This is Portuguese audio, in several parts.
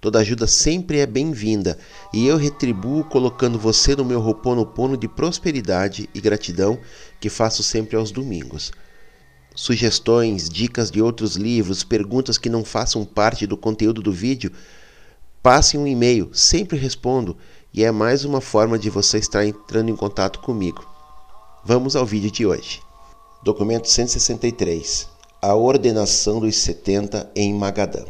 Toda ajuda sempre é bem-vinda e eu retribuo colocando você no meu roponopono de prosperidade e gratidão que faço sempre aos domingos. Sugestões, dicas de outros livros, perguntas que não façam parte do conteúdo do vídeo, passe um e-mail, sempre respondo e é mais uma forma de você estar entrando em contato comigo. Vamos ao vídeo de hoje. Documento 163. A ordenação dos 70 em Magadã.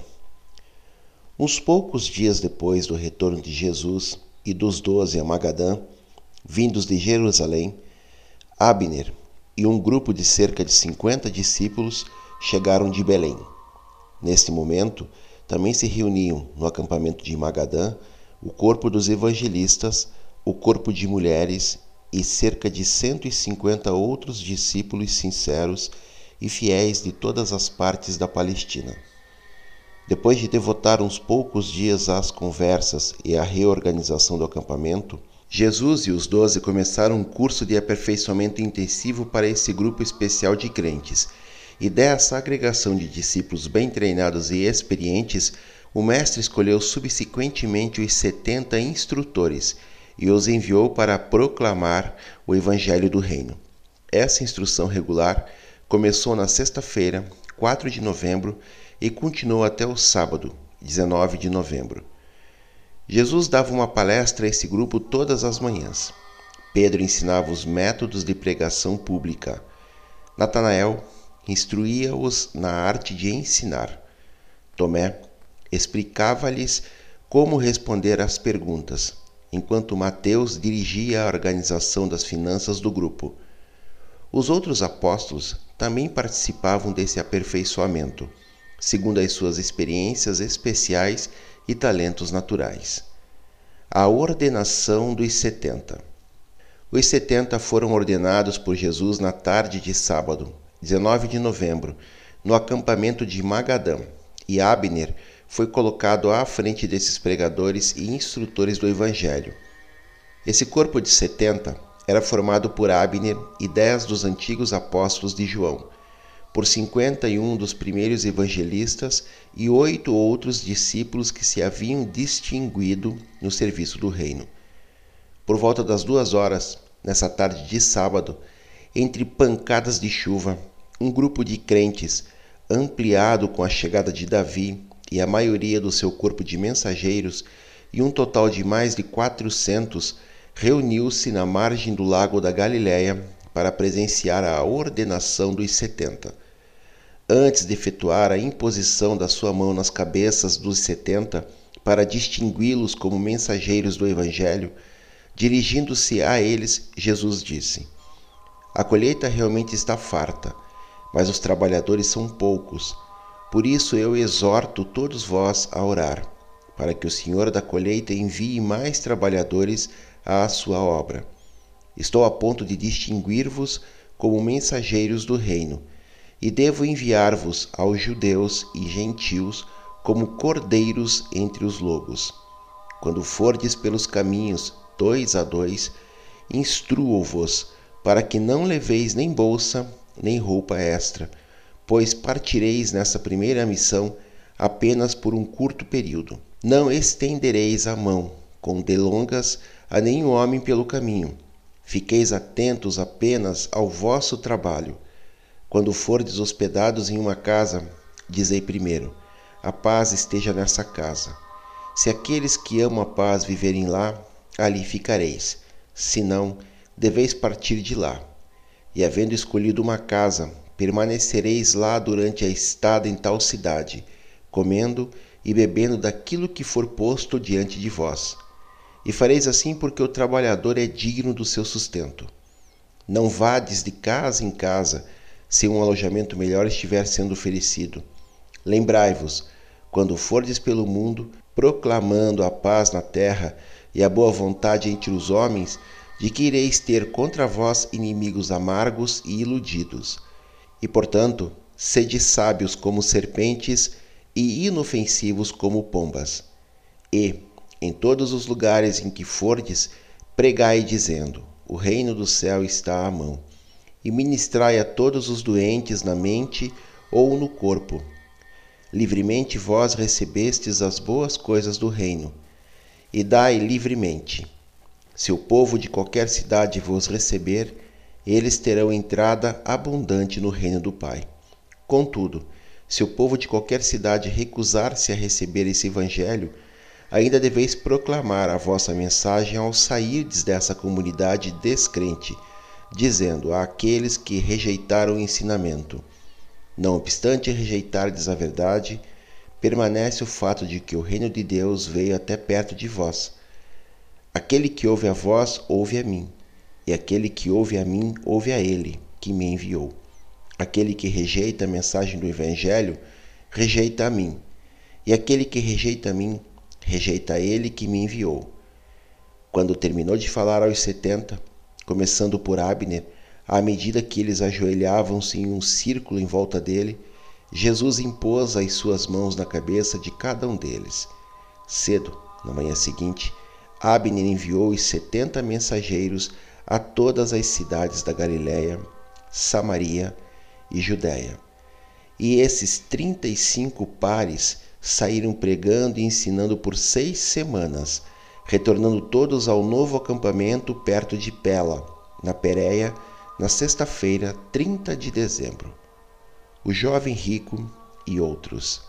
Uns poucos dias depois do retorno de Jesus e dos doze a Magadã, vindos de Jerusalém, Abner e um grupo de cerca de cinquenta discípulos chegaram de Belém. Neste momento, também se reuniam no acampamento de Magadã o corpo dos evangelistas, o corpo de mulheres e cerca de cento e cinquenta outros discípulos sinceros e fiéis de todas as partes da Palestina. Depois de devotar uns poucos dias às conversas e à reorganização do acampamento, Jesus e os doze começaram um curso de aperfeiçoamento intensivo para esse grupo especial de crentes. E dessa agregação de discípulos bem treinados e experientes, o Mestre escolheu subsequentemente os setenta instrutores e os enviou para proclamar o Evangelho do Reino. Essa instrução regular começou na sexta-feira, 4 de novembro, e continuou até o sábado, 19 de novembro. Jesus dava uma palestra a esse grupo todas as manhãs. Pedro ensinava os métodos de pregação pública. Natanael instruía-os na arte de ensinar. Tomé explicava-lhes como responder às perguntas, enquanto Mateus dirigia a organização das finanças do grupo. Os outros apóstolos também participavam desse aperfeiçoamento segundo as suas experiências especiais e talentos naturais. A ordenação dos setenta. Os setenta foram ordenados por Jesus na tarde de sábado, 19 de novembro, no acampamento de Magadã, e Abner foi colocado à frente desses pregadores e instrutores do Evangelho. Esse corpo de setenta era formado por Abner e dez dos antigos apóstolos de João, por cinquenta e um dos primeiros evangelistas e oito outros discípulos que se haviam distinguido no serviço do reino. Por volta das duas horas, nessa tarde de sábado, entre pancadas de chuva, um grupo de crentes, ampliado com a chegada de Davi e a maioria do seu corpo de mensageiros, e um total de mais de quatrocentos, reuniu-se na margem do lago da Galiléia para presenciar a ordenação dos setenta. Antes de efetuar a imposição da sua mão nas cabeças dos setenta, para distingui-los como mensageiros do Evangelho, dirigindo-se a eles, Jesus disse: A colheita realmente está farta, mas os trabalhadores são poucos. Por isso eu exorto todos vós a orar, para que o Senhor da colheita envie mais trabalhadores à sua obra. Estou a ponto de distinguir-vos como mensageiros do reino, e devo enviar-vos aos judeus e gentios como cordeiros entre os lobos. Quando fordes pelos caminhos dois a dois, instruo-vos para que não leveis nem bolsa, nem roupa extra, pois partireis nessa primeira missão apenas por um curto período. Não estendereis a mão com delongas a nenhum homem pelo caminho. Fiqueis atentos apenas ao vosso trabalho. Quando fordes hospedados em uma casa, dizei primeiro: a paz esteja nessa casa. Se aqueles que amam a paz viverem lá, ali ficareis. Se não, deveis partir de lá. E havendo escolhido uma casa, permanecereis lá durante a estada em tal cidade, comendo e bebendo daquilo que for posto diante de vós. E fareis assim porque o trabalhador é digno do seu sustento. Não vades de casa em casa, se um alojamento melhor estiver sendo oferecido. Lembrai-vos, quando fordes pelo mundo, proclamando a paz na terra e a boa vontade entre os homens, de que ireis ter contra vós inimigos amargos e iludidos. E, portanto, sede sábios como serpentes e inofensivos como pombas. E, em todos os lugares em que fordes, pregai dizendo: O reino do céu está à mão. E ministrai a todos os doentes na mente ou no corpo. Livremente vós recebestes as boas coisas do reino, e dai livremente. Se o povo de qualquer cidade vos receber, eles terão entrada abundante no reino do Pai. Contudo, se o povo de qualquer cidade recusar-se a receber esse evangelho, ainda deveis proclamar a vossa mensagem ao sairdes dessa comunidade descrente, dizendo àqueles que rejeitaram o ensinamento: Não obstante rejeitardes a verdade, permanece o fato de que o reino de Deus veio até perto de vós Aquele que ouve a vós, ouve a mim, e aquele que ouve a mim, ouve a ele, que me enviou. Aquele que rejeita a mensagem do Evangelho, rejeita a mim, e aquele que rejeita a mim, rejeita a ele que me enviou. Quando terminou de falar aos setenta, começando por Abner, à medida que eles ajoelhavam-se em um círculo em volta dele, Jesus impôs as suas mãos na cabeça de cada um deles. Cedo, na manhã seguinte, Abner enviou os setenta mensageiros a todas as cidades da Galiléia, Samaria e Judéia. E esses trinta e cinco pares saíram pregando e ensinando por seis semanas, retornando todos ao novo acampamento perto de Pela, na Pérea, na sexta-feira, 30 de dezembro. O jovem rico e outros.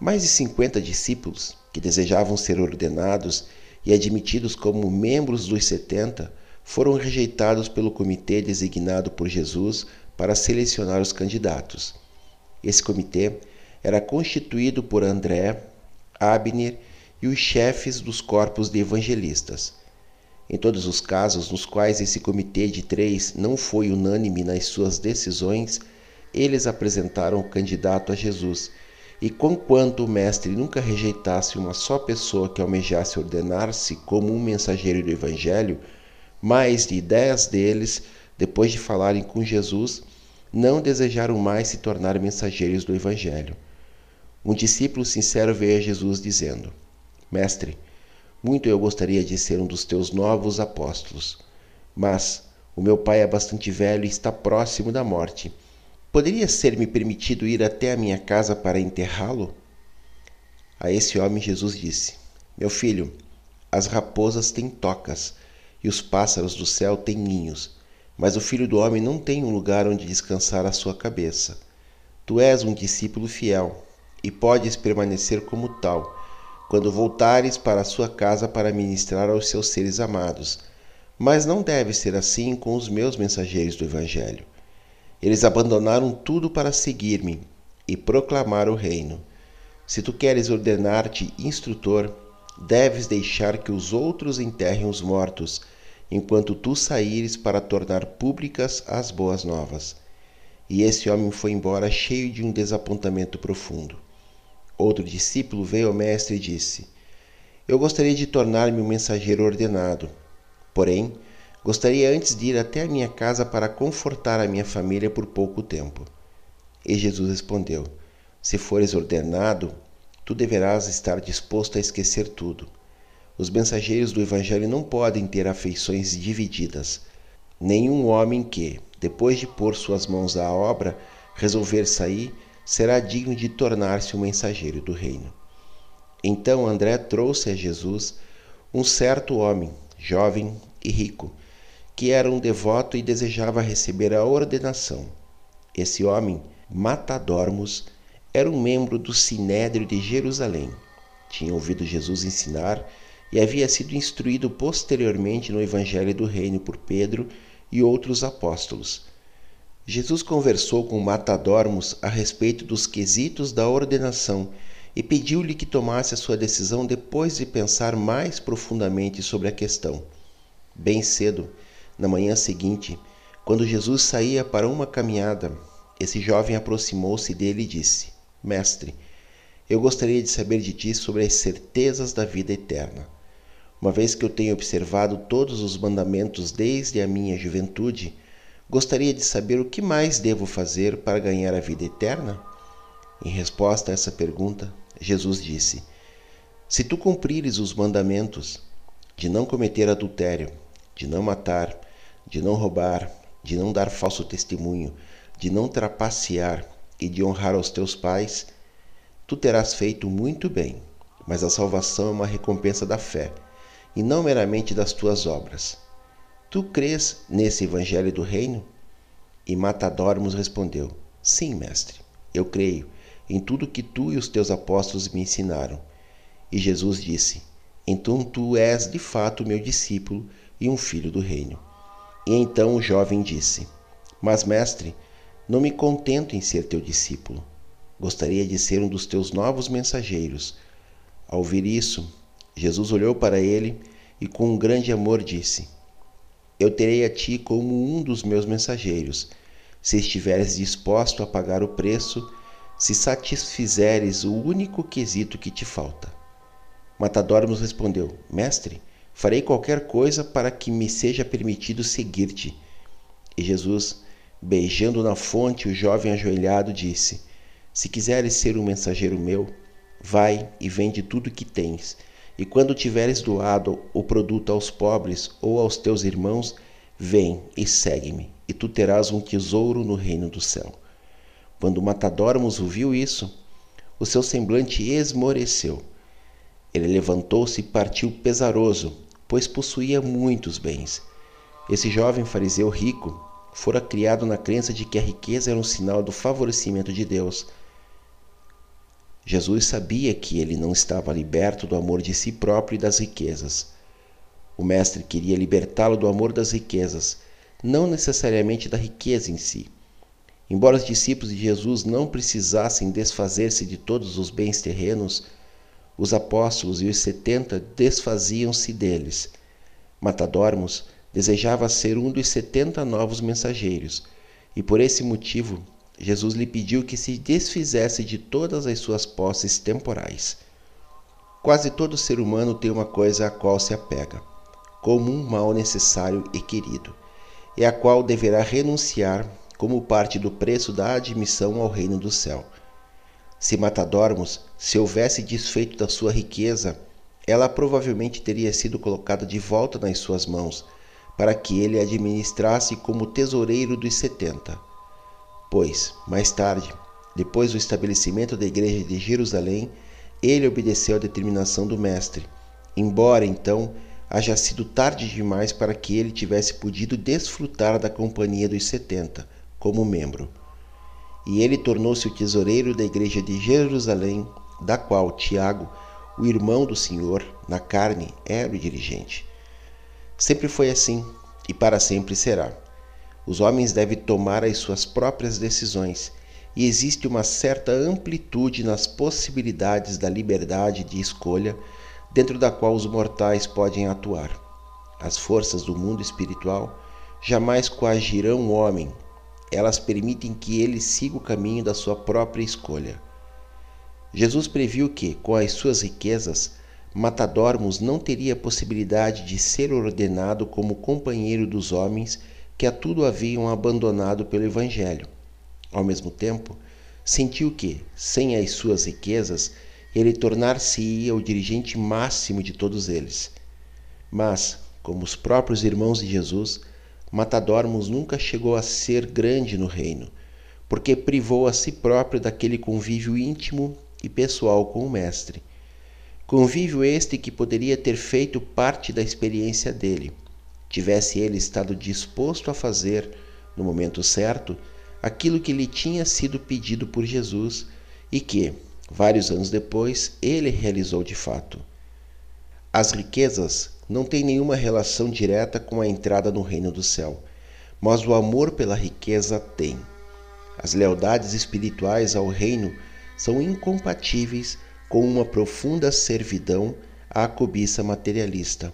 Mais de cinquenta discípulos que desejavam ser ordenados e admitidos como membros dos setenta, foram rejeitados pelo comitê designado por Jesus para selecionar os candidatos. Esse comitê era constituído por André, Abner e os chefes dos corpos de evangelistas. Em todos os casos nos quais esse comitê de três não foi unânime nas suas decisões, eles apresentaram o candidato a Jesus e conquanto o mestre nunca rejeitasse uma só pessoa que almejasse ordenar-se como um mensageiro do Evangelho, mais de dez deles, depois de falarem com Jesus, não desejaram mais se tornar mensageiros do Evangelho. Um discípulo sincero veio a Jesus dizendo: Mestre, muito eu gostaria de ser um dos teus novos apóstolos, mas o meu pai é bastante velho e está próximo da morte Poderia ser-me permitido ir até a minha casa para enterrá-lo? A esse homem Jesus disse: Meu filho, as raposas têm tocas e os pássaros do céu têm ninhos, mas o filho do homem não tem um lugar onde descansar a sua cabeça. Tu és um discípulo fiel e podes permanecer como tal quando voltares para a sua casa para ministrar aos seus seres amados. Mas não deve ser assim com os meus mensageiros do Evangelho. Eles abandonaram tudo para seguir-me e proclamar o reino. Se tu queres ordenar-te instrutor, deves deixar que os outros enterrem os mortos, enquanto tu saíres para tornar públicas as boas novas. E esse homem foi embora cheio de um desapontamento profundo. Outro discípulo veio ao mestre e disse: Eu gostaria de tornar-me um mensageiro ordenado. Porém, gostaria antes de ir até a minha casa para confortar a minha família por pouco tempo. E Jesus respondeu: Se fores ordenado, tu deverás estar disposto a esquecer tudo. Os mensageiros do Evangelho não podem ter afeições divididas. Nenhum homem que, depois de pôr suas mãos à obra, resolver sair, será digno de tornar-se um mensageiro do reino. Então André trouxe a Jesus um certo homem, jovem e rico, que era um devoto e desejava receber a ordenação. Esse homem, Matadormos, era um membro do Sinédrio de Jerusalém. Tinha ouvido Jesus ensinar e havia sido instruído posteriormente no Evangelho do Reino por Pedro e outros apóstolos. Jesus conversou com Matadormos a respeito dos quesitos da ordenação e pediu-lhe que tomasse a sua decisão depois de pensar mais profundamente sobre a questão. Bem cedo, na manhã seguinte, quando Jesus saía para uma caminhada, esse jovem aproximou-se dele e disse: Mestre, eu gostaria de saber de ti sobre as certezas da vida eterna. Uma vez que eu tenho observado todos os mandamentos desde a minha juventude, gostaria de saber o que mais devo fazer para ganhar a vida eterna? Em resposta a essa pergunta, Jesus disse: Se tu cumprires os mandamentos de não cometer adultério, de não matar, de não roubar, de não dar falso testemunho, de não trapacear e de honrar aos teus pais, tu terás feito muito bem. Mas a salvação é uma recompensa da fé e não meramente das tuas obras. Tu crês nesse evangelho do reino? E Matadormos respondeu: Sim, mestre, eu creio em tudo que tu e os teus apóstolos me ensinaram. E Jesus disse: Então tu és de fato meu discípulo e um filho do reino. E então o jovem disse: Mas, mestre, não me contento em ser teu discípulo. Gostaria de ser um dos teus novos mensageiros. Ao ouvir isso, Jesus olhou para ele e com um grande amor disse: Eu terei a ti como um dos meus mensageiros, se estiveres disposto a pagar o preço, se satisfizeres o único quesito que te falta. Matadormos respondeu: Mestre, farei qualquer coisa para que me seja permitido seguir-te. E Jesus, beijando na fonte o jovem ajoelhado, disse: Se quiseres ser um mensageiro meu, vai e vende tudo que tens e quando tiveres doado o produto aos pobres ou aos teus irmãos, vem e segue-me, e tu terás um tesouro no reino do céu. Quando Matadormos ouviu isso, o seu semblante esmoreceu. Ele levantou-se e partiu pesaroso, pois possuía muitos bens. Esse jovem fariseu rico fora criado na crença de que a riqueza era um sinal do favorecimento de Deus Jesus sabia que ele não estava liberto do amor de si próprio e das riquezas. O Mestre queria libertá-lo do amor das riquezas, não necessariamente da riqueza em si. Embora os discípulos de Jesus não precisassem desfazer-se de todos os bens terrenos, os apóstolos e os setenta desfaziam-se deles. Matadormos desejava ser um dos setenta novos mensageiros, e por esse motivo Jesus lhe pediu que se desfizesse de todas as suas posses temporais. Quase todo ser humano tem uma coisa a qual se apega, como um mal necessário e querido, e a qual deverá renunciar como parte do preço da admissão ao reino do céu. Se Matadormos se houvesse desfeito da sua riqueza, ela provavelmente teria sido colocada de volta nas suas mãos, para que ele administrasse como tesoureiro dos setenta. Pois, mais tarde, depois do estabelecimento da igreja de Jerusalém, ele obedeceu à determinação do Mestre, embora então haja sido tarde demais para que ele tivesse podido desfrutar da companhia dos setenta como membro. E ele tornou-se o tesoureiro da igreja de Jerusalém, da qual Tiago, o irmão do Senhor, na carne, era o dirigente. Sempre foi assim e para sempre será. Os homens devem tomar as suas próprias decisões e existe uma certa amplitude nas possibilidades da liberdade de escolha dentro da qual os mortais podem atuar. As forças do mundo espiritual jamais coagirão o homem elas permitem que ele siga o caminho da sua própria escolha. Jesus previu que, com as suas riquezas, Matadormos não teria possibilidade de ser ordenado como companheiro dos homens que a tudo haviam abandonado pelo Evangelho. Ao mesmo tempo, sentiu que, sem as suas riquezas, ele tornar-se-ia o dirigente máximo de todos eles. Mas, como os próprios irmãos de Jesus, Matadormos nunca chegou a ser grande no reino, porque privou a si próprio daquele convívio íntimo e pessoal com o Mestre. Convívio este que poderia ter feito parte da experiência dele, tivesse ele estado disposto a fazer, no momento certo, aquilo que lhe tinha sido pedido por Jesus e que, vários anos depois, ele realizou de fato. As riquezas não têm nenhuma relação direta com a entrada no reino do céu, mas o amor pela riqueza tem. As lealdades espirituais ao reino são incompatíveis com uma profunda servidão à cobiça materialista.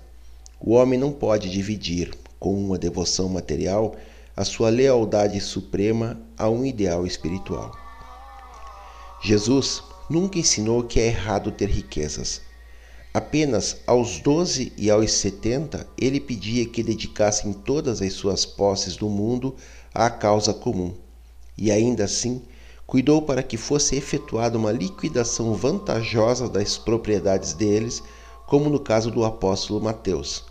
O homem não pode dividir, com uma devoção material, a sua lealdade suprema a um ideal espiritual. Jesus nunca ensinou que é errado ter riquezas. Apenas aos 12 e aos 70 ele pedia que dedicassem todas as suas posses do mundo à causa comum. E ainda assim, cuidou para que fosse efetuada uma liquidação vantajosa das propriedades deles, como no caso do apóstolo Mateus.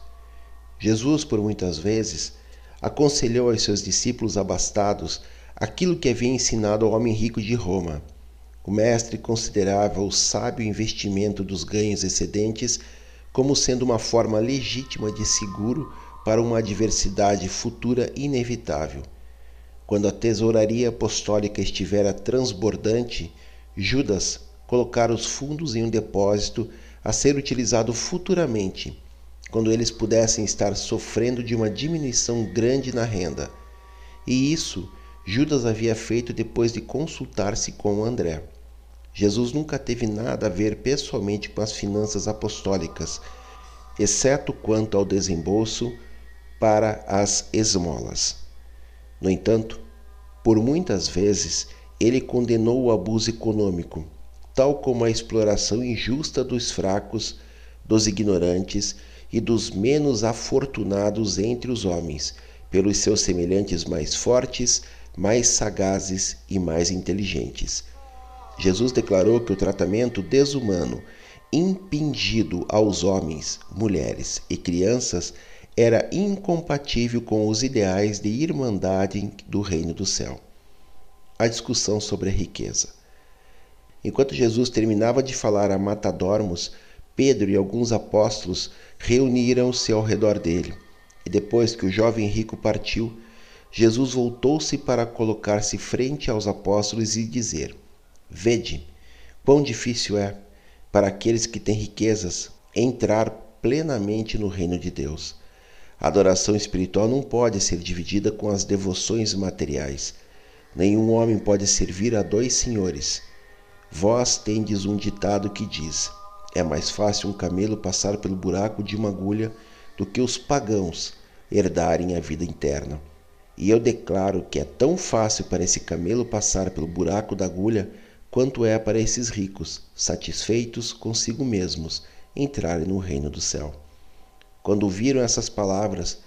Jesus, por muitas vezes, aconselhou aos seus discípulos abastados aquilo que havia ensinado ao homem rico de Roma o mestre considerava o sábio investimento dos ganhos excedentes como sendo uma forma legítima de seguro para uma adversidade futura inevitável. Quando a tesouraria apostólica estivera transbordante, Judas colocara os fundos em um depósito a ser utilizado futuramente, quando eles pudessem estar sofrendo de uma diminuição grande na renda. E isso Judas havia feito depois de consultar-se com André. Jesus nunca teve nada a ver pessoalmente com as finanças apostólicas, exceto quanto ao desembolso para as esmolas. No entanto, por muitas vezes ele condenou o abuso econômico, tal como a exploração injusta dos fracos, dos ignorantes e dos menos afortunados entre os homens, pelos seus semelhantes mais fortes, mais sagazes e mais inteligentes. Jesus declarou que o tratamento desumano impingido aos homens, mulheres e crianças era incompatível com os ideais de irmandade do reino do céu. A discussão sobre a riqueza. Enquanto Jesus terminava de falar a Matadormos, Pedro e alguns apóstolos reuniram-se ao redor dele. E depois que o jovem rico partiu, Jesus voltou-se para colocar-se frente aos apóstolos e dizer: Vede, quão difícil é para aqueles que têm riquezas entrar plenamente no reino de Deus. A adoração espiritual não pode ser dividida com as devoções materiais. Nenhum homem pode servir a dois senhores. Vós tendes um ditado que diz: É mais fácil um camelo passar pelo buraco de uma agulha do que os pagãos herdarem a vida interna. E eu declaro que é tão fácil para esse camelo passar pelo buraco da agulha quanto é para esses ricos, satisfeitos consigo mesmos, entrarem no reino do céu. Quando ouviram essas palavras,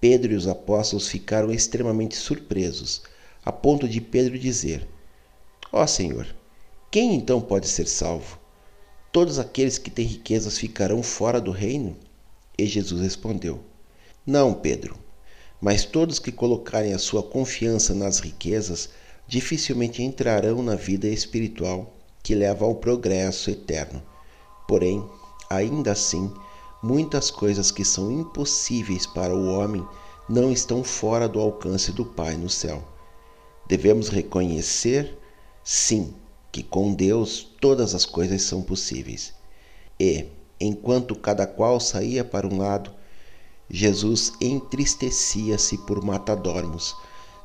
Pedro e os apóstolos ficaram extremamente surpresos, a ponto de Pedro dizer: Ó oh, Senhor, quem então pode ser salvo? Todos aqueles que têm riquezas ficarão fora do reino? E Jesus respondeu: Não, Pedro, mas todos que colocarem a sua confiança nas riquezas dificilmente entrarão na vida espiritual que leva ao progresso eterno. Porém, ainda assim, muitas coisas que são impossíveis para o homem não estão fora do alcance do Pai no céu. Devemos reconhecer, sim, que com Deus todas as coisas são possíveis. E, enquanto cada qual saía para um lado, Jesus entristecia-se por matadormos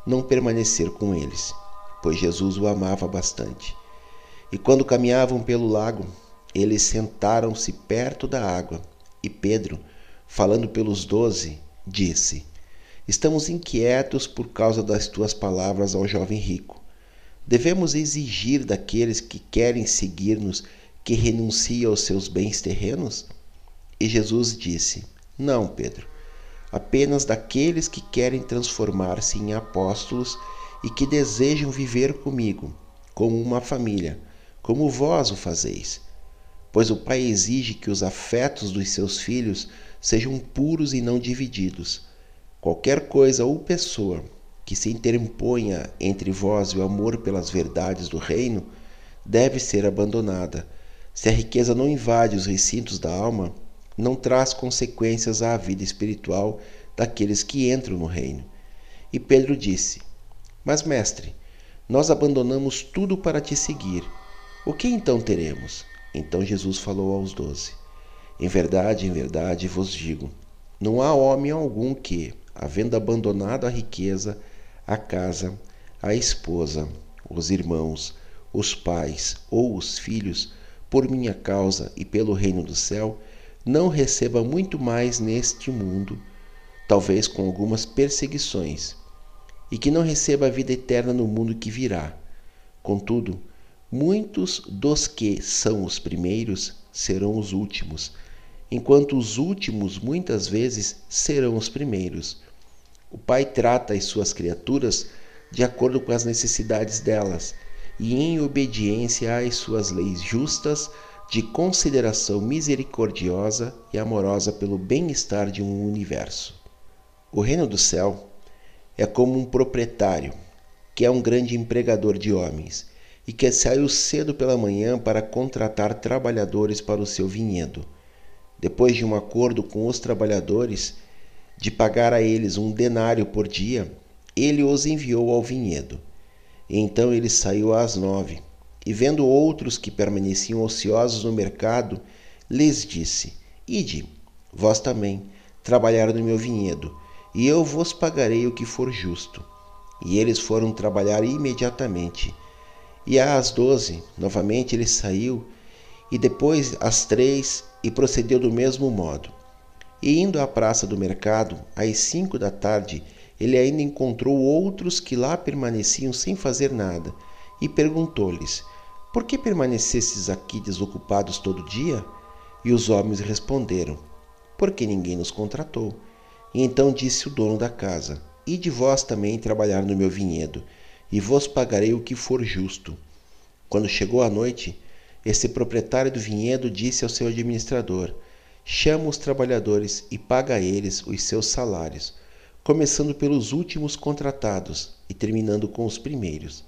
não permanecer com eles pois Jesus o amava bastante. E quando caminhavam pelo lago, eles sentaram-se perto da água, e Pedro, falando pelos doze, disse: Estamos inquietos por causa das tuas palavras ao jovem rico. Devemos exigir daqueles que querem seguir-nos que renunciem aos seus bens terrenos? E Jesus disse: Não, Pedro, apenas daqueles que querem transformar-se em apóstolos e que desejam viver comigo, como uma família, como vós o fazeis. Pois o Pai exige que os afetos dos seus filhos sejam puros e não divididos. Qualquer coisa ou pessoa que se interponha entre vós e o amor pelas verdades do reino deve ser abandonada. Se a riqueza não invade os recintos da alma, não traz consequências à vida espiritual daqueles que entram no reino. E Pedro disse: Mas, mestre, nós abandonamos tudo para te seguir. O que então teremos? Então Jesus falou aos doze: Em verdade, em verdade vos digo: não há homem algum que, havendo abandonado a riqueza, a casa, a esposa, os irmãos, os pais ou os filhos, por minha causa e pelo reino do céu, não receba muito mais neste mundo, talvez com algumas perseguições, e que não receba a vida eterna no mundo que virá. Contudo, muitos dos que são os primeiros serão os últimos, enquanto os últimos muitas vezes serão os primeiros. O Pai trata as suas criaturas de acordo com as necessidades delas e em obediência às suas leis justas de consideração misericordiosa e amorosa pelo bem-estar de um universo. O reino do céu é como um proprietário, que é um grande empregador de homens e que saiu cedo pela manhã para contratar trabalhadores para o seu vinhedo. Depois de um acordo com os trabalhadores, de pagar a eles um denário por dia, ele os enviou ao vinhedo. Então ele saiu às nove, e vendo outros que permaneciam ociosos no mercado, lhes disse: Ide, vós também, trabalhar no meu vinhedo, e eu vos pagarei o que for justo. E eles foram trabalhar imediatamente. E às doze, novamente ele saiu, e depois às três, e procedeu do mesmo modo. E indo à praça do mercado, às cinco da tarde, ele ainda encontrou outros que lá permaneciam sem fazer nada, e perguntou-lhes: Por que permanecestes aqui desocupados todo dia? E os homens responderam: Porque ninguém nos contratou. E então disse o dono da casa: Ide vós também trabalhar no meu vinhedo, e vos pagarei o que for justo. Quando chegou a noite, esse proprietário do vinhedo disse ao seu administrador: chama os trabalhadores e paga a eles os seus salários, começando pelos últimos contratados e terminando com os primeiros.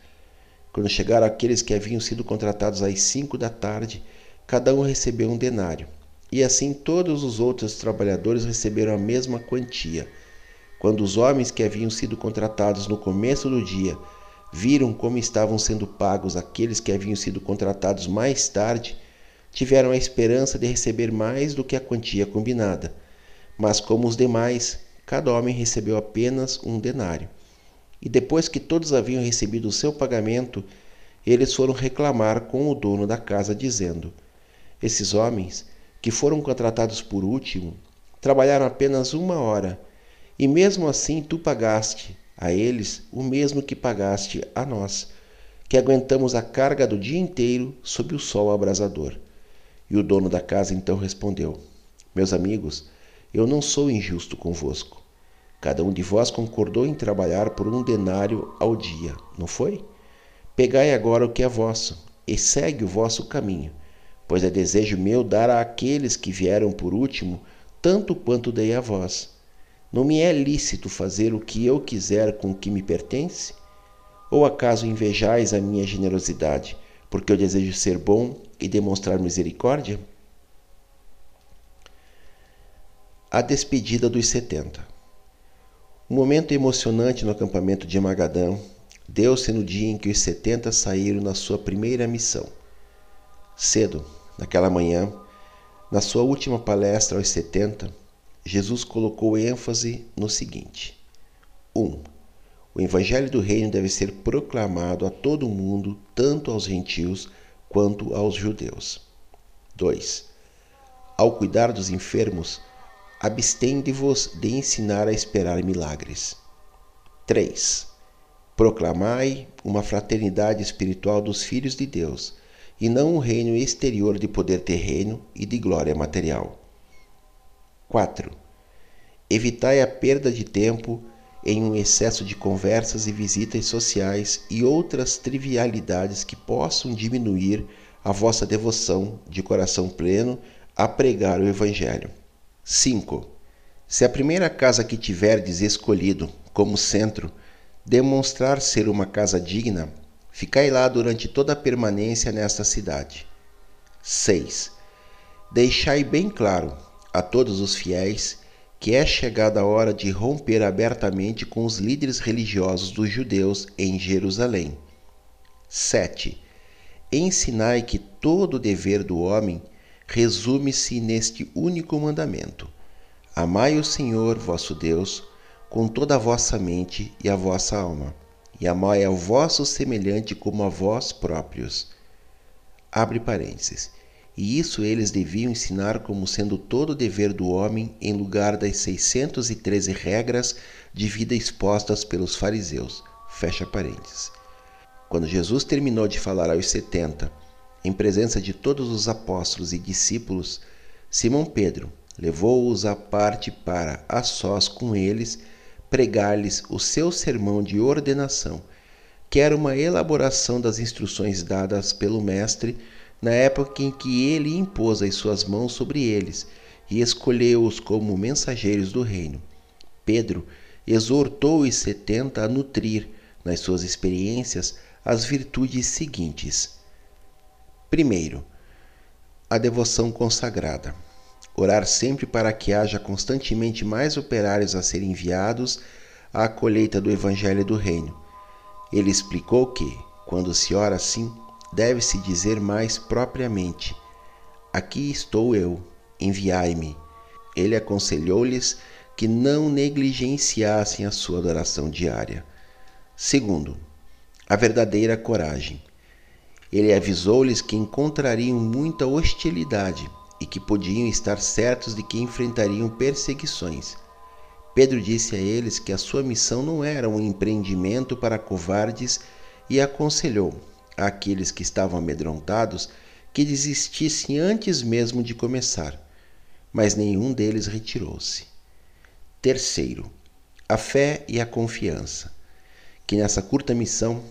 Quando chegaram aqueles que haviam sido contratados às cinco da tarde, cada um recebeu um denário, e assim todos os outros trabalhadores receberam a mesma quantia. Quando os homens que haviam sido contratados no começo do dia viram como estavam sendo pagos aqueles que haviam sido contratados mais tarde, tiveram a esperança de receber mais do que a quantia combinada. Mas, como os demais, cada homem recebeu apenas um denário. E depois que todos haviam recebido o seu pagamento, eles foram reclamar com o dono da casa, dizendo: Esses homens, que foram contratados por último, trabalharam apenas uma hora, e mesmo assim tu pagaste a eles o mesmo que pagaste a nós, que aguentamos a carga do dia inteiro sob o sol abrasador. E o dono da casa então respondeu: Meus amigos, eu não sou injusto convosco. Cada um de vós concordou em trabalhar por um denário ao dia, não foi? Pegai agora o que é vosso e segue o vosso caminho, pois é desejo meu dar àqueles que vieram por último tanto quanto dei a vós. Não me é lícito fazer o que eu quiser com o que me pertence? Ou acaso invejais a minha generosidade, porque eu desejo ser bom e demonstrar misericórdia? A despedida dos setenta. Um momento emocionante no acampamento de Magadão deu-se no dia em que os setenta saíram na sua primeira missão. Cedo, naquela manhã, na sua última palestra aos setenta, Jesus colocou ênfase no seguinte: 1. Um, o Evangelho do Reino deve ser proclamado a todo mundo, tanto aos gentios quanto aos judeus. 2. Ao cuidar dos enfermos, abstende-vos de ensinar a esperar milagres. 3. Proclamai uma fraternidade espiritual dos filhos de Deus, e não um reino exterior de poder terreno e de glória material. 4. Evitai a perda de tempo em um excesso de conversas e visitas sociais e outras trivialidades que possam diminuir a vossa devoção de coração pleno a pregar o Evangelho. 5. Se a primeira casa que tiverdes escolhido como centro demonstrar ser uma casa digna, ficai lá durante toda a permanência nesta cidade. 6. Deixai bem claro a todos os fiéis que é chegada a hora de romper abertamente com os líderes religiosos dos judeus em Jerusalém. 7. Ensinai que todo o dever do homem resume-se neste único mandamento: Amai o Senhor vosso Deus com toda a vossa mente e a vossa alma, e amai ao vosso semelhante como a vós próprios. Abre parênteses. E isso eles deviam ensinar como sendo todo o dever do homem em lugar das 613 regras de vida expostas pelos fariseus. Fecha parênteses. Quando Jesus terminou de falar aos setenta, em presença de todos os apóstolos e discípulos, Simão Pedro levou-os à parte para, a sós com eles, pregar-lhes o seu sermão de ordenação, que era uma elaboração das instruções dadas pelo Mestre na época em que ele impôs as suas mãos sobre eles e escolheu-os como mensageiros do reino. Pedro exortou os setenta a nutrir, nas suas experiências, as virtudes seguintes. Primeiro, a devoção consagrada orar sempre para que haja constantemente mais operários a serem enviados à colheita do Evangelho do Reino. Ele explicou que, quando se ora assim, deve-se dizer mais propriamente: Aqui estou eu, enviai-me. Ele aconselhou-lhes que não negligenciassem a sua adoração diária. Segundo, a verdadeira coragem. Ele avisou-lhes que encontrariam muita hostilidade e que podiam estar certos de que enfrentariam perseguições. Pedro disse a eles que a sua missão não era um empreendimento para covardes e aconselhou àqueles que estavam amedrontados que desistissem antes mesmo de começar, mas nenhum deles retirou-se. Terceiro, a fé e a confiança, que nessa curta missão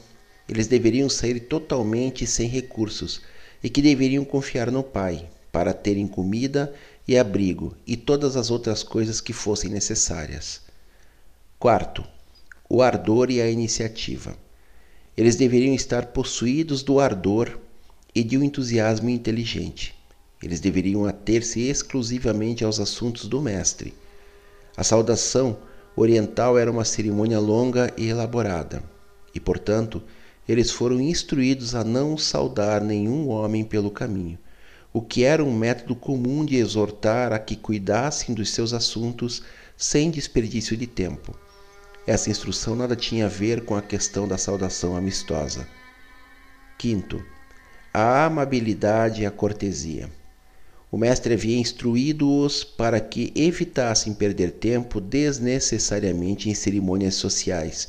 eles deveriam sair totalmente sem recursos e que deveriam confiar no Pai, para terem comida e abrigo e todas as outras coisas que fossem necessárias. Quarto, o ardor e a iniciativa. Eles deveriam estar possuídos do ardor e de um entusiasmo inteligente. Eles deveriam ater-se exclusivamente aos assuntos do Mestre. A saudação oriental era uma cerimônia longa e elaborada, e, portanto, eles foram instruídos a não saudar nenhum homem pelo caminho, o que era um método comum de exortar a que cuidassem dos seus assuntos sem desperdício de tempo. Essa instrução nada tinha a ver com a questão da saudação amistosa. Quinto, a amabilidade e a cortesia. O mestre havia instruído-os para que evitassem perder tempo desnecessariamente em cerimônias sociais,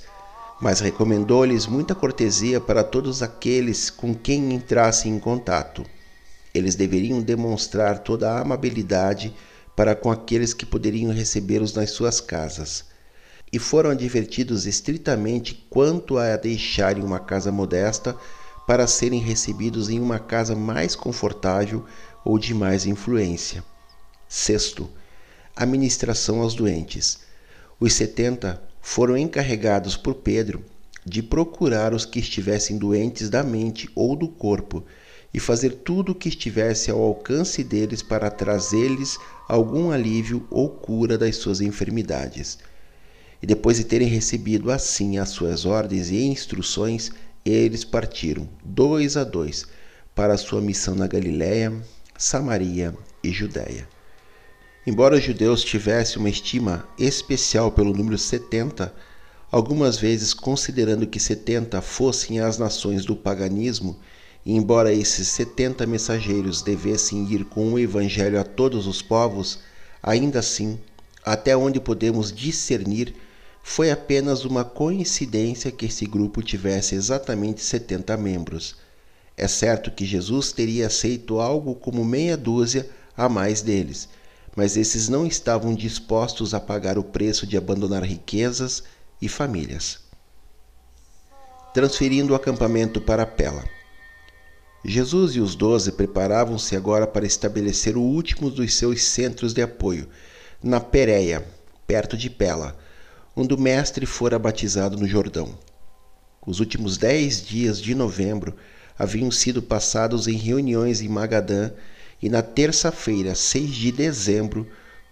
mas recomendou-lhes muita cortesia para todos aqueles com quem entrassem em contato. Eles deveriam demonstrar toda a amabilidade para com aqueles que poderiam recebê-los nas suas casas. E foram advertidos estritamente quanto a deixarem uma casa modesta para serem recebidos em uma casa mais confortável ou de mais influência. Sexto, administração aos doentes. Os setenta foram encarregados por Pedro de procurar os que estivessem doentes da mente ou do corpo e fazer tudo o que estivesse ao alcance deles para trazer-lhes algum alívio ou cura das suas enfermidades. E depois de terem recebido assim as suas ordens e instruções, eles partiram, dois a dois, para a sua missão na Galiléia, Samaria e Judéia. Embora os judeus tivessem uma estima especial pelo número 70, algumas vezes considerando que 70 fossem as nações do paganismo, e embora esses setenta mensageiros devessem ir com o Evangelho a todos os povos, Ainda assim, até onde podemos discernir, foi apenas uma coincidência que esse grupo tivesse exatamente 70 membros. É certo que Jesus teria aceito algo como meia dúzia a mais deles, mas esses não estavam dispostos a pagar o preço de abandonar riquezas e famílias. Transferindo o acampamento para Pela. Jesus e os doze preparavam-se agora para estabelecer o último dos seus centros de apoio, na Pérea, perto de Pela onde o Mestre fora batizado no Jordão. Os últimos dez dias de novembro haviam sido passados em reuniões em Magadã e na terça-feira, 6 de dezembro,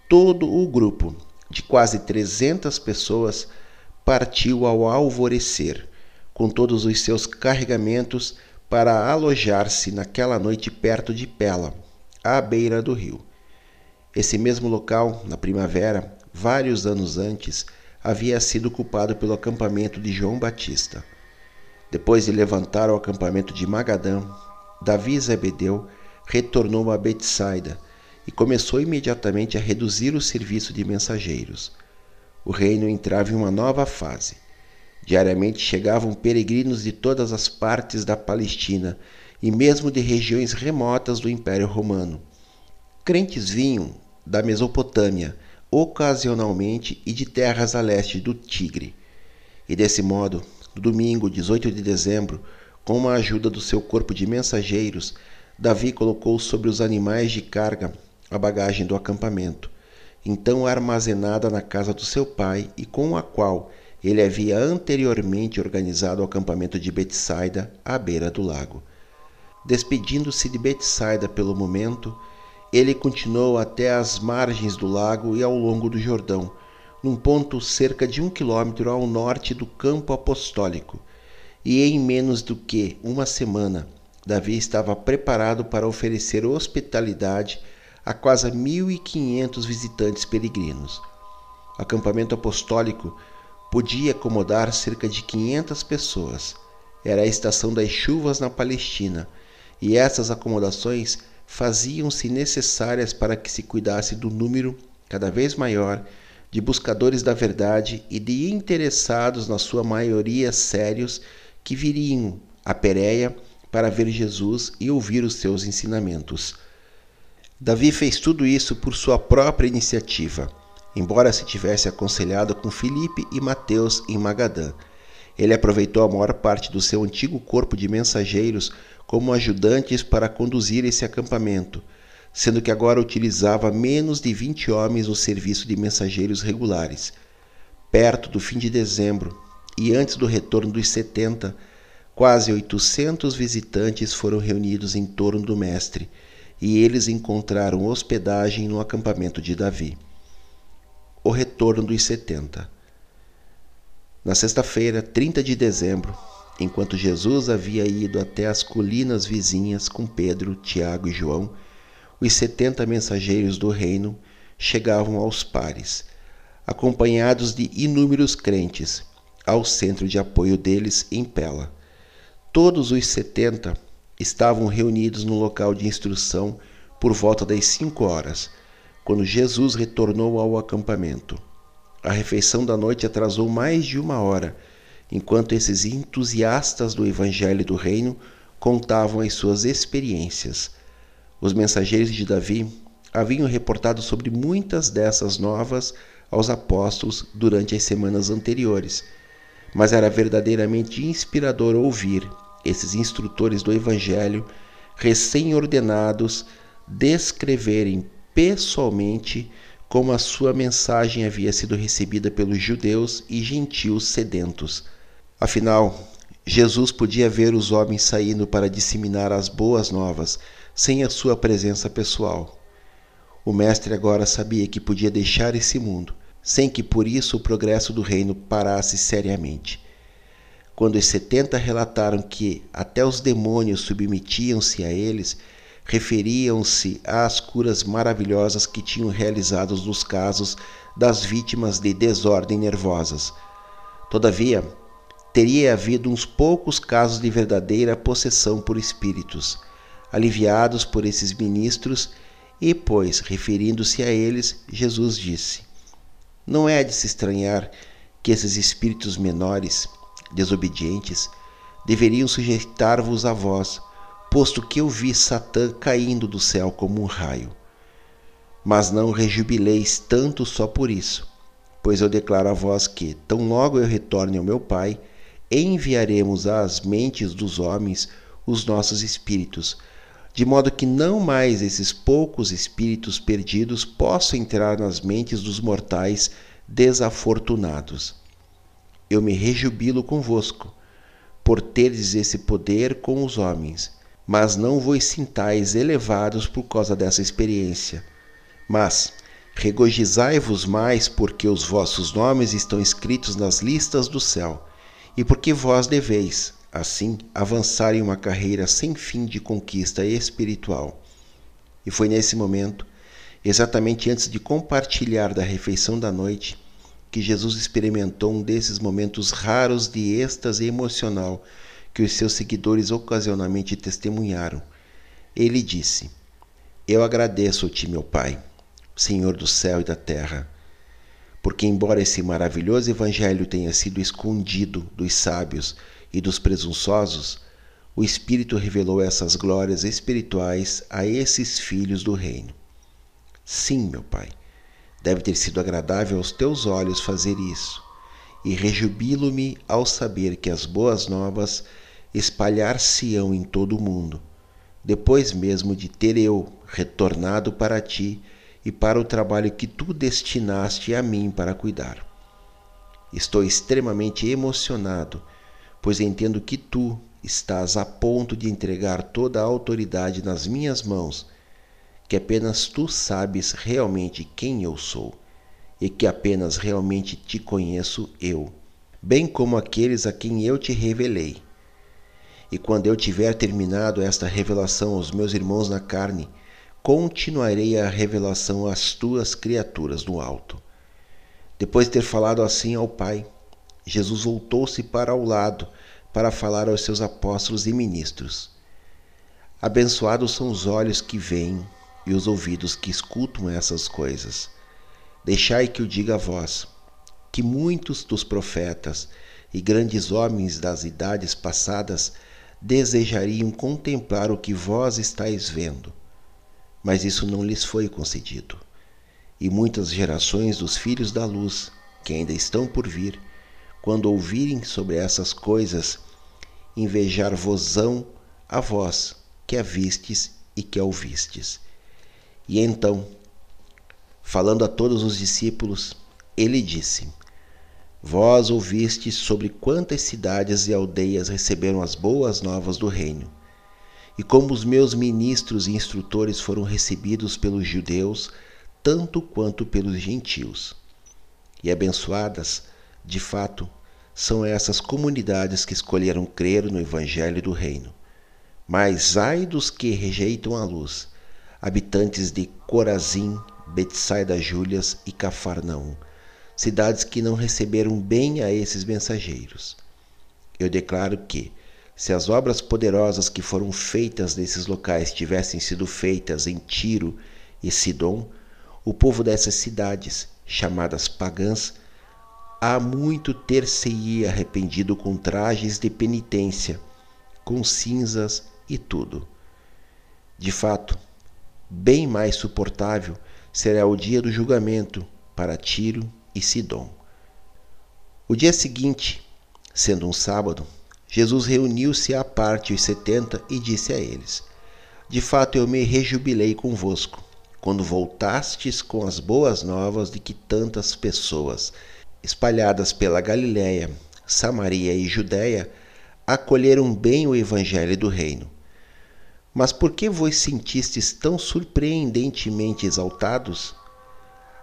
todo o grupo, de quase 300 pessoas, partiu ao alvorecer, com todos os seus carregamentos para alojar-se naquela noite perto de Pela, à beira do rio. Esse mesmo local, na primavera, vários anos antes, havia sido culpado pelo acampamento de João Batista. Depois de levantar o acampamento de Magadã, Davi Zebedeu retornou a Betsaida e começou imediatamente a reduzir o serviço de mensageiros. O reino entrava em uma nova fase. Diariamente chegavam peregrinos de todas as partes da Palestina e mesmo de regiões remotas do Império Romano. Crentes vinham da Mesopotâmia, ocasionalmente e de terras a leste do Tigre. E desse modo, no domingo 18 de dezembro, com a ajuda do seu corpo de mensageiros, Davi colocou sobre os animais de carga a bagagem do acampamento, então armazenada na casa do seu pai e com a qual ele havia anteriormente organizado o acampamento de Betsaida à beira do lago. Despedindo-se de Betsaida pelo momento, ele continuou até as margens do lago e ao longo do Jordão, num ponto cerca de um quilômetro ao norte do campo apostólico. E em menos do que uma semana, Davi estava preparado para oferecer hospitalidade a quase 1.500 visitantes peregrinos. O acampamento apostólico podia acomodar cerca de 500 pessoas. Era a estação das chuvas na Palestina, e essas acomodações faziam-se necessárias para que se cuidasse do número cada vez maior de buscadores da verdade e de interessados, na sua maioria sérios, que viriam a Pérea para ver Jesus e ouvir os seus ensinamentos. Davi fez tudo isso por sua própria iniciativa, embora se tivesse aconselhado com Filipe e Mateus em Magadã. Ele aproveitou a maior parte do seu antigo corpo de mensageiros como ajudantes para conduzir esse acampamento, sendo que agora utilizava menos de 20 homens no serviço de mensageiros regulares. Perto do fim de dezembro e antes do retorno dos 70, quase 800 visitantes foram reunidos em torno do Mestre e eles encontraram hospedagem no acampamento de Davi. O retorno dos 70. Na sexta-feira, 30 de dezembro, enquanto Jesus havia ido até as colinas vizinhas com Pedro, Tiago e João, os setenta mensageiros do reino chegavam aos pares, acompanhados de inúmeros crentes, ao centro de apoio deles em Pela. Todos os setenta estavam reunidos no local de instrução por volta das cinco horas, quando Jesus retornou ao acampamento. A refeição da noite atrasou mais de uma hora enquanto esses entusiastas do Evangelho do Reino contavam as suas experiências. Os mensageiros de Davi haviam reportado sobre muitas dessas novas aos apóstolos durante as semanas anteriores, mas era verdadeiramente inspirador ouvir esses instrutores do Evangelho recém-ordenados descreverem pessoalmente como a sua mensagem havia sido recebida pelos judeus e gentios sedentos. Afinal, Jesus podia ver os homens saindo para disseminar as boas novas sem a sua presença pessoal. O Mestre agora sabia que podia deixar esse mundo, sem que por isso o progresso do reino parasse seriamente. Quando os setenta relataram que até os demônios submetiam-se a eles, referiam-se às curas maravilhosas que tinham realizado nos casos das vítimas de desordem nervosas. Todavia, teria havido uns poucos casos de verdadeira possessão por espíritos, aliviados por esses ministros E, pois, referindo-se a eles, Jesus disse: Não é de se estranhar que esses espíritos menores, desobedientes, deveriam sujeitar-vos a vós, posto que eu vi Satã caindo do céu como um raio. Mas não rejubileis tanto só por isso, pois eu declaro a vós que, tão logo eu retorne ao meu Pai, enviaremos às mentes dos homens os nossos espíritos, de modo que não mais esses poucos espíritos perdidos possam entrar nas mentes dos mortais desafortunados. Eu me rejubilo convosco, por teres esse poder com os homens, mas não vos sintais elevados por causa dessa experiência. Mas regozijai-vos mais porque os vossos nomes estão escritos nas listas do céu, e porque vós deveis, assim, avançar em uma carreira sem fim de conquista espiritual. E foi nesse momento, exatamente antes de compartilhar da refeição da noite, que Jesus experimentou um desses momentos raros de êxtase emocional que os seus seguidores ocasionalmente testemunharam. Ele disse: Eu agradeço-te, meu Pai, Senhor do céu e da terra, porque, embora esse maravilhoso Evangelho tenha sido escondido dos sábios e dos presunçosos, o Espírito revelou essas glórias espirituais a esses filhos do Reino. Sim, meu Pai, deve ter sido agradável aos teus olhos fazer isso, e rejubilo-me ao saber que as boas novas espalhar-se-ão em todo o mundo, depois mesmo de ter eu retornado para ti e para o trabalho que tu destinaste a mim para cuidar. Estou extremamente emocionado pois entendo que tu estás a ponto de entregar toda a autoridade nas minhas mãos, que apenas tu sabes realmente quem eu sou, e que apenas realmente te conheço eu, bem como aqueles a quem eu te revelei. E quando eu tiver terminado esta revelação aos meus irmãos na carne, continuarei a revelação às tuas criaturas no alto. Depois de ter falado assim ao Pai, Jesus voltou-se para o lado para falar aos seus apóstolos e ministros. Abençoados são os olhos que veem e os ouvidos que escutam essas coisas. Deixai que o diga a vós, que muitos dos profetas e grandes homens das idades passadas desejariam contemplar o que vós estáis vendo, mas isso não lhes foi concedido. E muitas gerações dos filhos da luz, que ainda estão por vir, quando ouvirem sobre essas coisas, invejar-vosão a vós, que a vistes e que a ouvistes. E então, falando a todos os discípulos, ele disse: Vós ouvistes sobre quantas cidades e aldeias receberam as boas novas do reino, e como os meus ministros e instrutores foram recebidos pelos judeus, tanto quanto pelos gentios. E abençoadas de fato, são essas comunidades que escolheram crer no Evangelho do Reino. Mas ai dos que rejeitam a luz, habitantes de Corazim, Betsaida Júlias e Cafarnaum, cidades que não receberam bem a esses mensageiros. Eu declaro que, se as obras poderosas que foram feitas nesses locais tivessem sido feitas em Tiro e Sidom, o povo dessas cidades, chamadas pagãs, há muito ter-se-ia arrependido com trajes de penitência, com cinzas e tudo. De fato, bem mais suportável será o dia do julgamento para Tiro e Sidom. O dia seguinte, sendo um sábado, Jesus reuniu-se à parte os setenta e disse a eles: De fato eu me rejubilei convosco, quando voltastes com as boas novas de que tantas pessoas espalhadas pela Galiléia, Samaria e Judéia, acolheram bem o evangelho do reino. Mas por que vos sentistes tão surpreendentemente exaltados?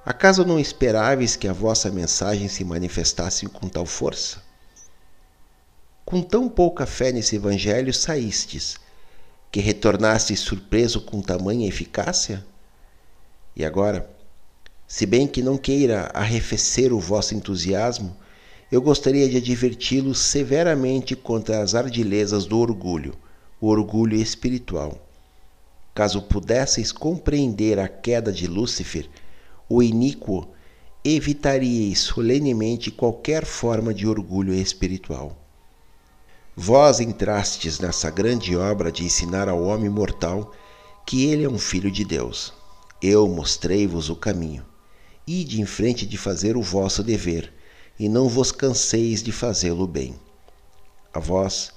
Acaso não esperáveis que a vossa mensagem se manifestasse com tal força? Com tão pouca fé nesse evangelho saístes, que retornastes surpreso com tamanha eficácia? E agora, se bem que não queira arrefecer o vosso entusiasmo, eu gostaria de adverti-los severamente contra as ardilezas do orgulho, o orgulho espiritual. caso pudesseis compreender a queda de Lúcifer, o iníquo, evitaríeis solenemente qualquer forma de orgulho espiritual. Vós entrastes nessa grande obra de ensinar ao homem mortal que ele é um filho de Deus. Eu mostrei-vos o caminho. Ide em frente de fazer o vosso dever, e não vos canseis de fazê-lo bem. A vós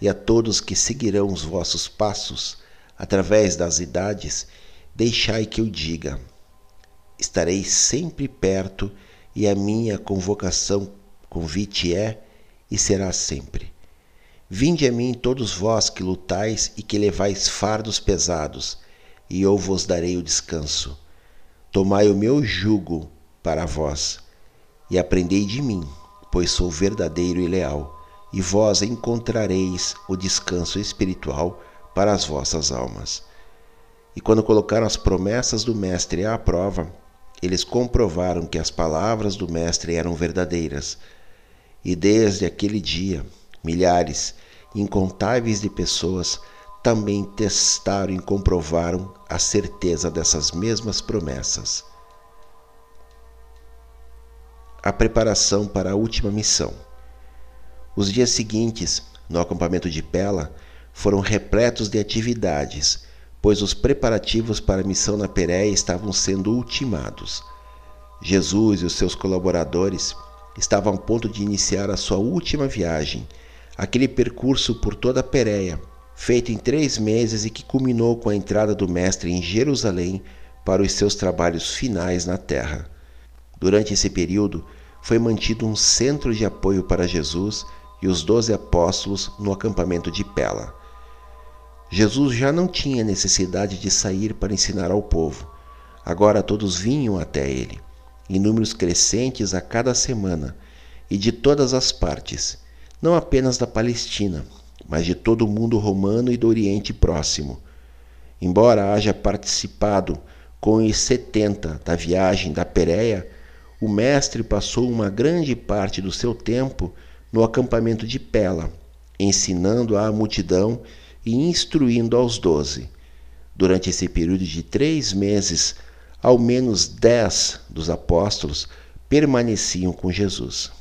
e a todos que seguirão os vossos passos através das idades, deixai que eu diga: estarei sempre perto e a minha convocação, convite é e será sempre. Vinde a mim todos vós que lutais e que levais fardos pesados, e eu vos darei o descanso. Tomai o meu jugo para vós, e aprendei de mim, pois sou verdadeiro e leal, e vós encontrareis o descanso espiritual para as vossas almas. E quando colocaram as promessas do Mestre à prova, eles comprovaram que as palavras do Mestre eram verdadeiras. E desde aquele dia, milhares, incontáveis de pessoas também testaram e comprovaram a certeza dessas mesmas promessas. A preparação para a última missão. Os dias seguintes, no acampamento de Pela, foram repletos de atividades, pois os preparativos para a missão na Pérea estavam sendo ultimados. Jesus e os seus colaboradores estavam a ponto de iniciar a sua última viagem, aquele percurso por toda a Pérea, feito em três meses e que culminou com a entrada do Mestre em Jerusalém para os seus trabalhos finais na terra. Durante esse período, foi mantido um centro de apoio para Jesus e os doze apóstolos no acampamento de Pela. Jesus já não tinha necessidade de sair para ensinar ao povo. Agora todos vinham até ele, em números crescentes a cada semana, e de todas as partes, não apenas da Palestina, mas de todo o mundo romano e do Oriente Próximo. Embora haja participado com os setenta da viagem da Pérea, o mestre passou uma grande parte do seu tempo no acampamento de Pela, ensinando à multidão e instruindo aos doze. Durante esse período de três meses, ao menos dez dos apóstolos permaneciam com Jesus.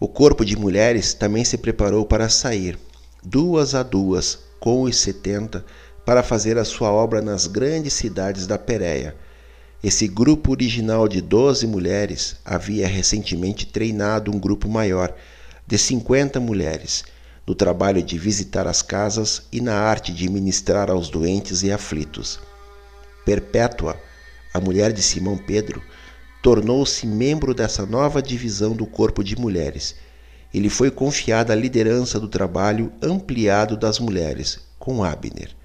O corpo de mulheres também se preparou para sair, duas a duas, com os setenta, para fazer a sua obra nas grandes cidades da Pérea. Esse grupo original de doze mulheres havia recentemente treinado um grupo maior, de cinquenta mulheres, no trabalho de visitar as casas e na arte de ministrar aos doentes e aflitos. Perpétua, a mulher de Simão Pedro, tornou-se membro dessa nova divisão do corpo de mulheres e lhe foi confiada a liderança do trabalho ampliado das mulheres, com Abner.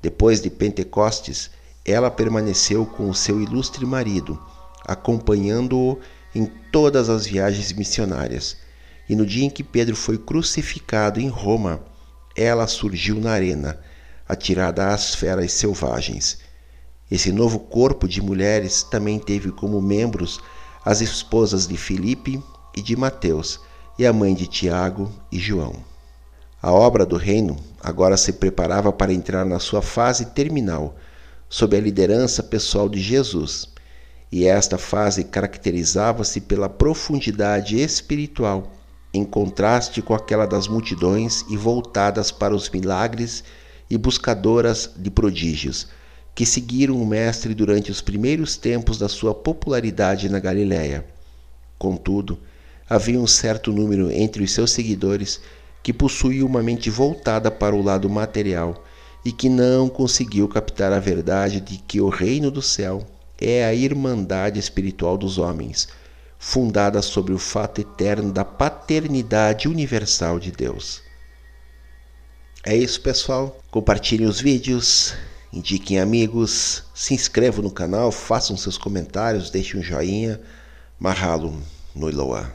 Depois de Pentecostes, ela permaneceu com o seu ilustre marido, acompanhando-o em todas as viagens missionárias. E no dia em que Pedro foi crucificado em Roma, ela surgiu na arena, atirada às feras selvagens. Esse novo corpo de mulheres também teve como membros as esposas de Filipe e de Mateus, e a mãe de Tiago e João. A obra do reino agora se preparava para entrar na sua fase terminal, sob a liderança pessoal de Jesus, e esta fase caracterizava-se pela profundidade espiritual, em contraste com aquela das multidões e voltadas para os milagres e buscadoras de prodígios, que seguiram o Mestre durante os primeiros tempos da sua popularidade na Galiléia. Contudo, havia um certo número entre os seus seguidores que possuía uma mente voltada para o lado material e que não conseguiu captar a verdade de que o reino do céu é a irmandade espiritual dos homens, fundada sobre o fato eterno da paternidade universal de Deus. É isso, pessoal. Compartilhem os vídeos, indiquem amigos, se inscrevam no canal, façam seus comentários, deixem um joinha. Mahalo no Iloa.